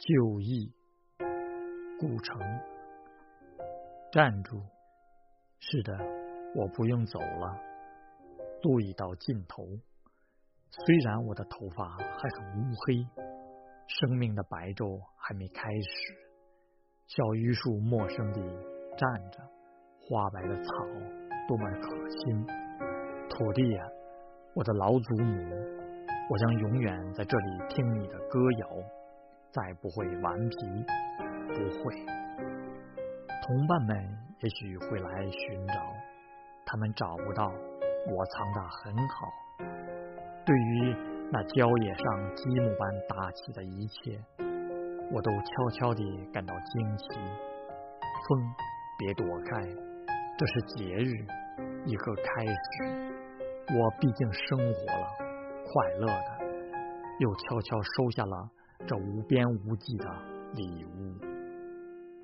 旧忆，古城，站住！是的，我不用走了，路已到尽头。虽然我的头发还很乌黑，生命的白昼还没开始。小榆树陌生地站着，花白的草多么可亲！土地呀，我的老祖母，我将永远在这里听你的歌谣。再不会顽皮，不会。同伴们也许会来寻找，他们找不到我藏得很好。对于那郊野上积木般搭起的一切，我都悄悄地感到惊奇。风，别躲开，这是节日，一个开始。我毕竟生活了，快乐的，又悄悄收下了。这无边无际的礼物。